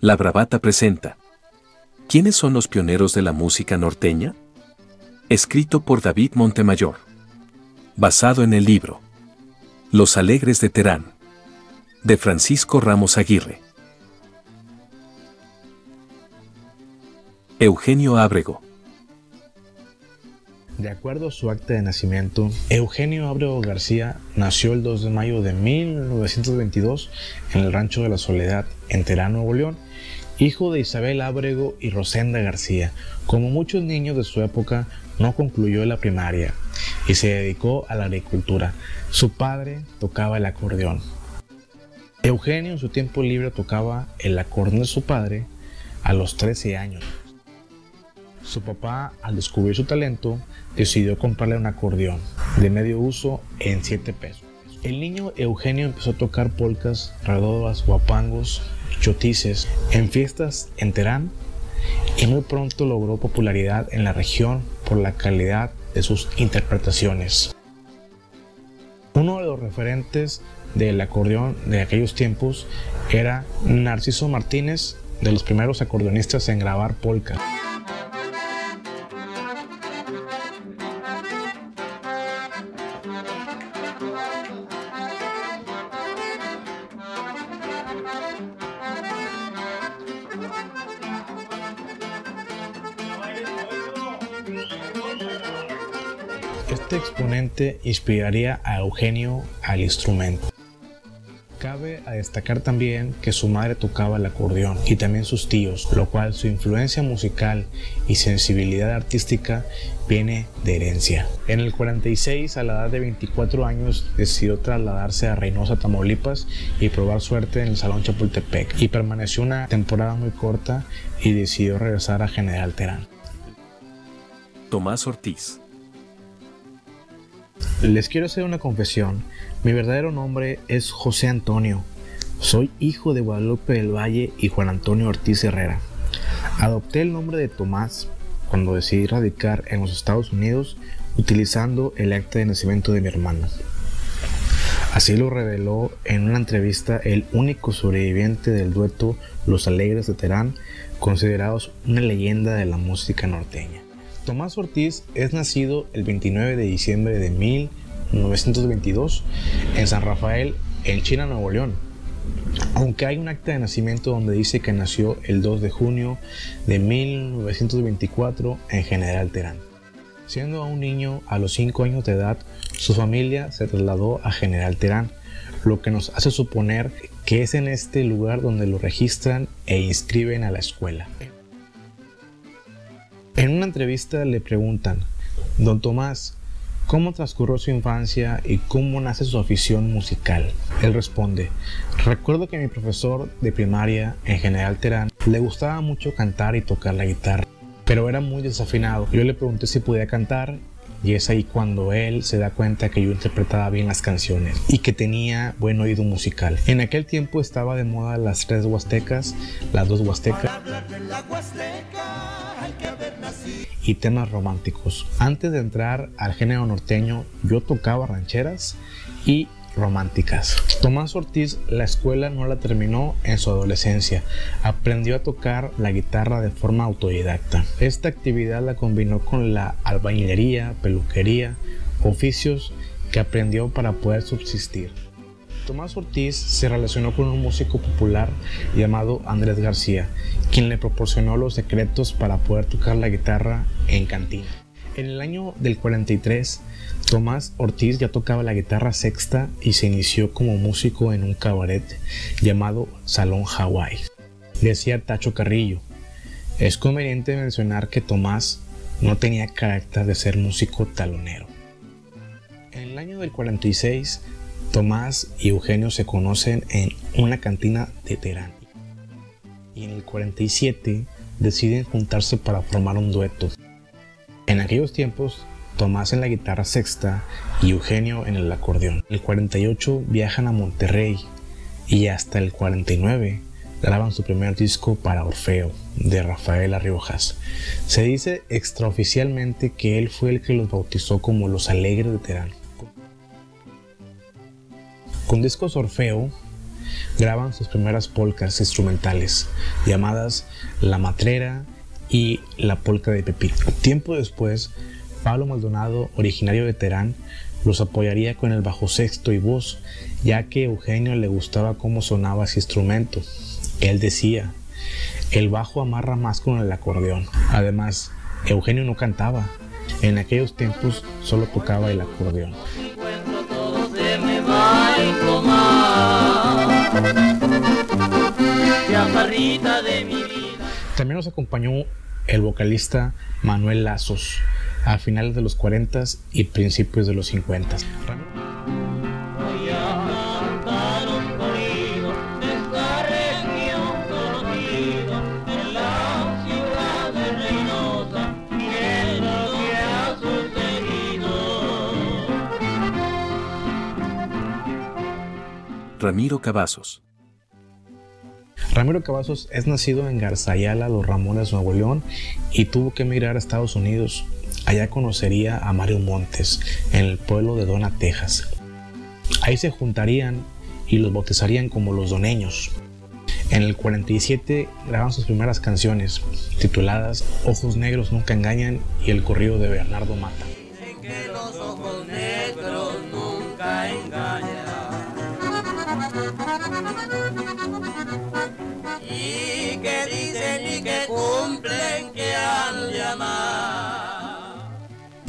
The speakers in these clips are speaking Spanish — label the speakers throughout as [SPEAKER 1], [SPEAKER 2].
[SPEAKER 1] La Bravata presenta. ¿Quiénes son los pioneros de la música norteña? Escrito por David Montemayor. Basado en el libro. Los Alegres de Terán. De Francisco Ramos Aguirre. Eugenio Ábrego.
[SPEAKER 2] De acuerdo a su acta de nacimiento, Eugenio Ábrego García nació el 2 de mayo de 1922 en el Rancho de la Soledad, en Terán, Nuevo León, hijo de Isabel Ábrego y Rosenda García. Como muchos niños de su época, no concluyó la primaria y se dedicó a la agricultura. Su padre tocaba el acordeón. Eugenio en su tiempo libre tocaba el acordeón de su padre a los 13 años. Su papá, al descubrir su talento, decidió comprarle un acordeón de medio uso en 7 pesos. El niño Eugenio empezó a tocar polcas, redobas, guapangos, chotices en fiestas en Terán y muy pronto logró popularidad en la región por la calidad de sus interpretaciones. Uno de los referentes del acordeón de aquellos tiempos era Narciso Martínez, de los primeros acordeonistas en grabar polka. Este exponente inspiraría a Eugenio al instrumento. Cabe a destacar también que su madre tocaba el acordeón y también sus tíos, lo cual su influencia musical y sensibilidad artística viene de herencia. En el 46, a la edad de 24 años, decidió trasladarse a Reynosa, Tamaulipas y probar suerte en el Salón Chapultepec y permaneció una temporada muy corta y decidió regresar a General Terán.
[SPEAKER 1] Tomás Ortiz.
[SPEAKER 2] Les quiero hacer una confesión. Mi verdadero nombre es José Antonio. Soy hijo de Guadalupe del Valle y Juan Antonio Ortiz Herrera. Adopté el nombre de Tomás cuando decidí radicar en los Estados Unidos utilizando el acta de nacimiento de mi hermano. Así lo reveló en una entrevista el único sobreviviente del dueto Los Alegres de Terán, considerados una leyenda de la música norteña. Tomás Ortiz es nacido el 29 de diciembre de 1922 en San Rafael, en China, Nuevo León. Aunque hay un acta de nacimiento donde dice que nació el 2 de junio de 1924 en General Terán. Siendo un niño a los 5 años de edad, su familia se trasladó a General Terán, lo que nos hace suponer que es en este lugar donde lo registran e inscriben a la escuela. Entrevista le preguntan, Don Tomás, ¿cómo transcurrió su infancia y cómo nace su afición musical? Él responde, recuerdo que mi profesor de primaria en General Terán le gustaba mucho cantar y tocar la guitarra, pero era muy desafinado. Yo le pregunté si podía cantar y es ahí cuando él se da cuenta que yo interpretaba bien las canciones y que tenía buen oído musical. En aquel tiempo estaba de moda las tres huastecas, las dos huastecas y temas románticos. Antes de entrar al género norteño, yo tocaba rancheras y románticas. Tomás Ortiz la escuela no la terminó en su adolescencia. Aprendió a tocar la guitarra de forma autodidacta. Esta actividad la combinó con la albañilería, peluquería, oficios que aprendió para poder subsistir. Tomás Ortiz se relacionó con un músico popular llamado Andrés García, quien le proporcionó los secretos para poder tocar la guitarra en cantina. En el año del 43, Tomás Ortiz ya tocaba la guitarra sexta y se inició como músico en un cabaret llamado Salón Hawaii. Decía Tacho Carrillo. Es conveniente mencionar que Tomás no tenía carácter de ser músico talonero. En el año del 46, Tomás y Eugenio se conocen en una cantina de Terán. Y en el 47 deciden juntarse para formar un dueto. En aquellos tiempos, Tomás en la guitarra sexta y Eugenio en el acordeón. El 48 viajan a Monterrey y hasta el 49 graban su primer disco para Orfeo de Rafael Arriojas. Se dice extraoficialmente que él fue el que los bautizó como los Alegres de Terán. Con discos Orfeo graban sus primeras polcas instrumentales, llamadas La Matrera y La Polca de Pepito. Tiempo después, Pablo Maldonado, originario de Terán, los apoyaría con el bajo sexto y voz, ya que Eugenio le gustaba cómo sonaba ese instrumento. Él decía, el bajo amarra más con el acordeón. Además, Eugenio no cantaba. En aquellos tiempos solo tocaba el acordeón. También nos acompañó el vocalista Manuel Lazos a finales de los 40 y principios de los 50.
[SPEAKER 1] Ramiro Cavazos.
[SPEAKER 2] Ramiro Cavazos es nacido en Garzayala, Los Ramones, Nuevo León, y tuvo que emigrar a Estados Unidos. Allá conocería a Mario Montes, en el pueblo de Dona, Texas. Ahí se juntarían y los bautizarían como los doneños. En el 47 graban sus primeras canciones, tituladas Ojos Negros Nunca Engañan y El Corrido de Bernardo Mata.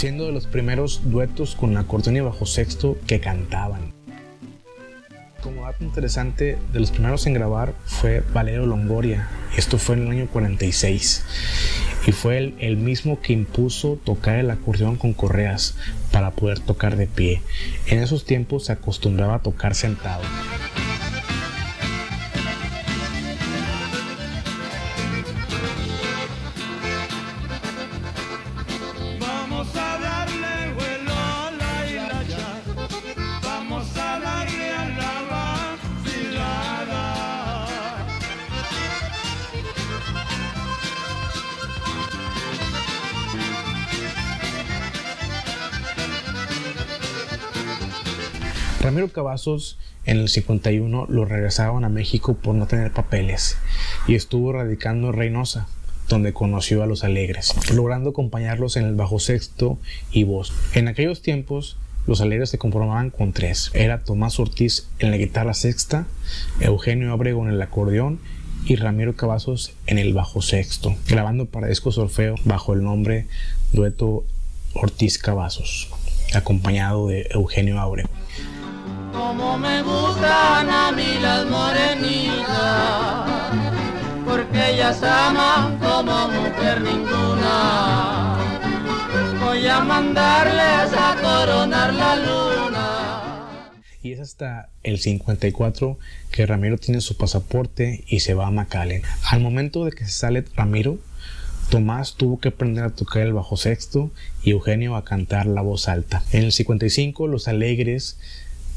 [SPEAKER 2] Siendo de los primeros duetos con acordeón y bajo sexto que cantaban. Como dato interesante, de los primeros en grabar fue Valerio Longoria, esto fue en el año 46, y fue el, el mismo que impuso tocar el acordeón con correas para poder tocar de pie. En esos tiempos se acostumbraba a tocar sentado. Ramiro Cavazos en el 51 lo regresaban a México por no tener papeles y estuvo radicando en Reynosa, donde conoció a los Alegres, logrando acompañarlos en el bajo sexto y voz. En aquellos tiempos, los Alegres se conformaban con tres. Era Tomás Ortiz en la guitarra sexta, Eugenio Abrego en el acordeón y Ramiro Cavazos en el bajo sexto, grabando para discos Orfeo bajo el nombre Dueto Ortiz Cavazos, acompañado de Eugenio Abrego.
[SPEAKER 3] Como me gustan a mí las morenitas, porque ellas aman como mujer ninguna. Voy a mandarles a coronar la luna.
[SPEAKER 2] Y es hasta el 54 que Ramiro tiene su pasaporte y se va a McAllen. Al momento de que se sale Ramiro, Tomás tuvo que aprender a tocar el bajo sexto y Eugenio a cantar la voz alta. En el 55 los alegres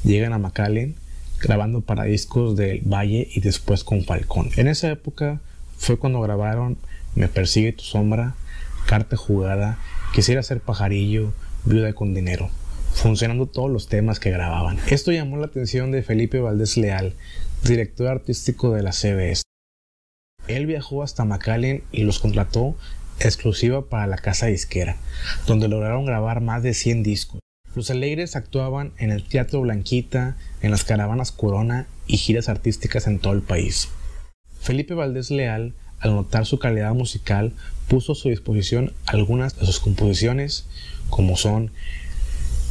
[SPEAKER 2] llegan a McAllen grabando para discos del Valle y después con Falcón. En esa época fue cuando grabaron Me persigue tu sombra, Carta jugada, Quisiera ser pajarillo, Viuda con dinero, funcionando todos los temas que grababan. Esto llamó la atención de Felipe Valdés Leal, director artístico de la CBS. Él viajó hasta McAllen y los contrató exclusiva para la casa disquera, donde lograron grabar más de 100 discos. Los Alegres actuaban en el Teatro Blanquita, en las caravanas Corona y giras artísticas en todo el país. Felipe Valdés Leal, al notar su calidad musical, puso a su disposición algunas de sus composiciones, como son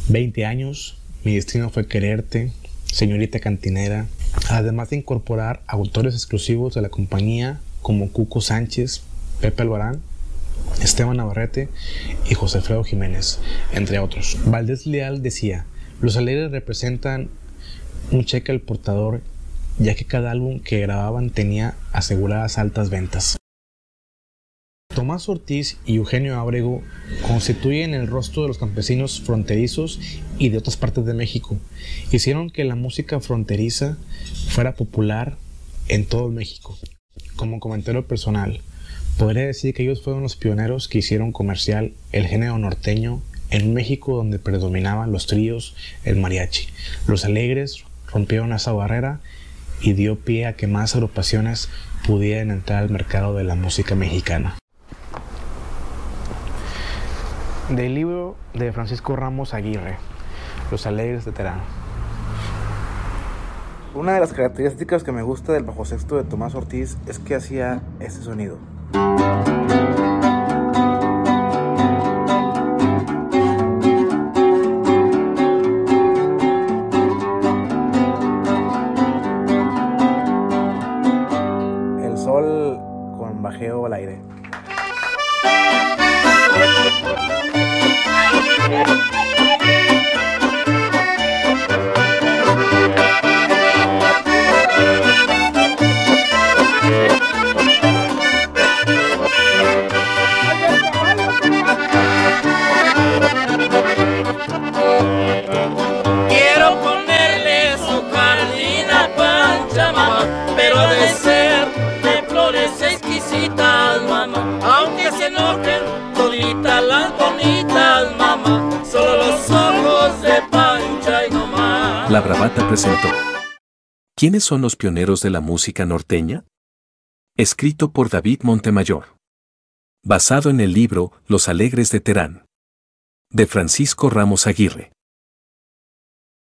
[SPEAKER 2] 20 años, Mi destino fue quererte, Señorita Cantinera, además de incorporar autores exclusivos de la compañía como Cuco Sánchez, Pepe Albarán Esteban Navarrete y José Alfredo Jiménez, entre otros. Valdés Leal decía, los alegres representan un cheque al portador ya que cada álbum que grababan tenía aseguradas altas ventas. Tomás Ortiz y Eugenio Abrego constituyen el rostro de los campesinos fronterizos y de otras partes de México. Hicieron que la música fronteriza fuera popular en todo México. Como comentario personal, Podría decir que ellos fueron los pioneros que hicieron comercial el género norteño en México donde predominaban los tríos, el mariachi. Los alegres rompieron esa barrera y dio pie a que más agrupaciones pudieran entrar al mercado de la música mexicana. Del libro de Francisco Ramos Aguirre, Los Alegres de Terán.
[SPEAKER 4] Una de las características que me gusta del bajo sexto de Tomás Ortiz es que hacía este sonido. El
[SPEAKER 1] La Bravata presentó. ¿Quiénes son los pioneros de la música norteña? Escrito por David Montemayor. Basado en el libro Los Alegres de Terán. De Francisco Ramos Aguirre.